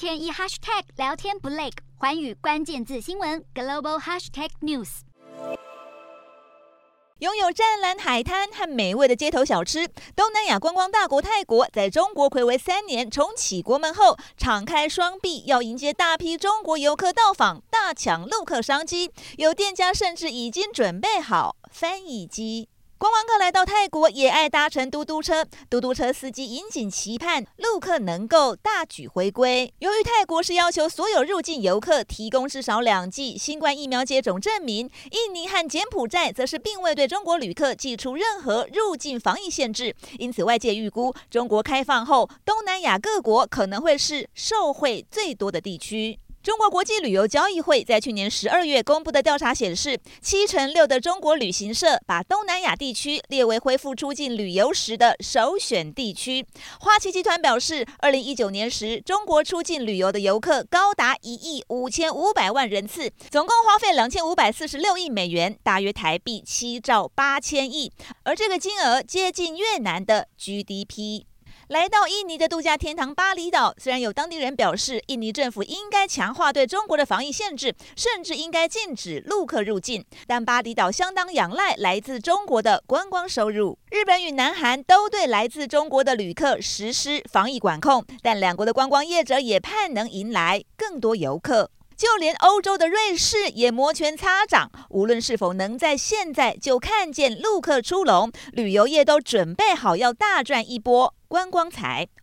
天一 hashtag 聊天不累，寰宇关键字新闻 global hashtag news。拥有湛蓝海滩和美味的街头小吃，东南亚观光大国泰国在中国睽违三年重启国门后，敞开双臂要迎接大批中国游客到访，大抢陆客商机。有店家甚至已经准备好翻译机。观光客来到泰国也爱搭乘嘟嘟车，嘟嘟车司机引颈期盼陆客能够大举回归。由于泰国是要求所有入境游客提供至少两剂新冠疫苗接种证明，印尼和柬埔寨则是并未对中国旅客祭出任何入境防疫限制，因此外界预估中国开放后，东南亚各国可能会是受惠最多的地区。中国国际旅游交易会在去年十二月公布的调查显示，七成六的中国旅行社把东南亚地区列为恢复出境旅游时的首选地区。花旗集团表示，二零一九年时，中国出境旅游的游客高达一亿五千五百万人次，总共花费两千五百四十六亿美元，大约台币七兆八千亿，而这个金额接近越南的 GDP。来到印尼的度假天堂巴厘岛，虽然有当地人表示，印尼政府应该强化对中国的防疫限制，甚至应该禁止陆客入境，但巴厘岛相当仰赖来自中国的观光收入。日本与南韩都对来自中国的旅客实施防疫管控，但两国的观光业者也盼能迎来更多游客。就连欧洲的瑞士也摩拳擦掌，无论是否能在现在就看见陆客出笼，旅游业都准备好要大赚一波观光财。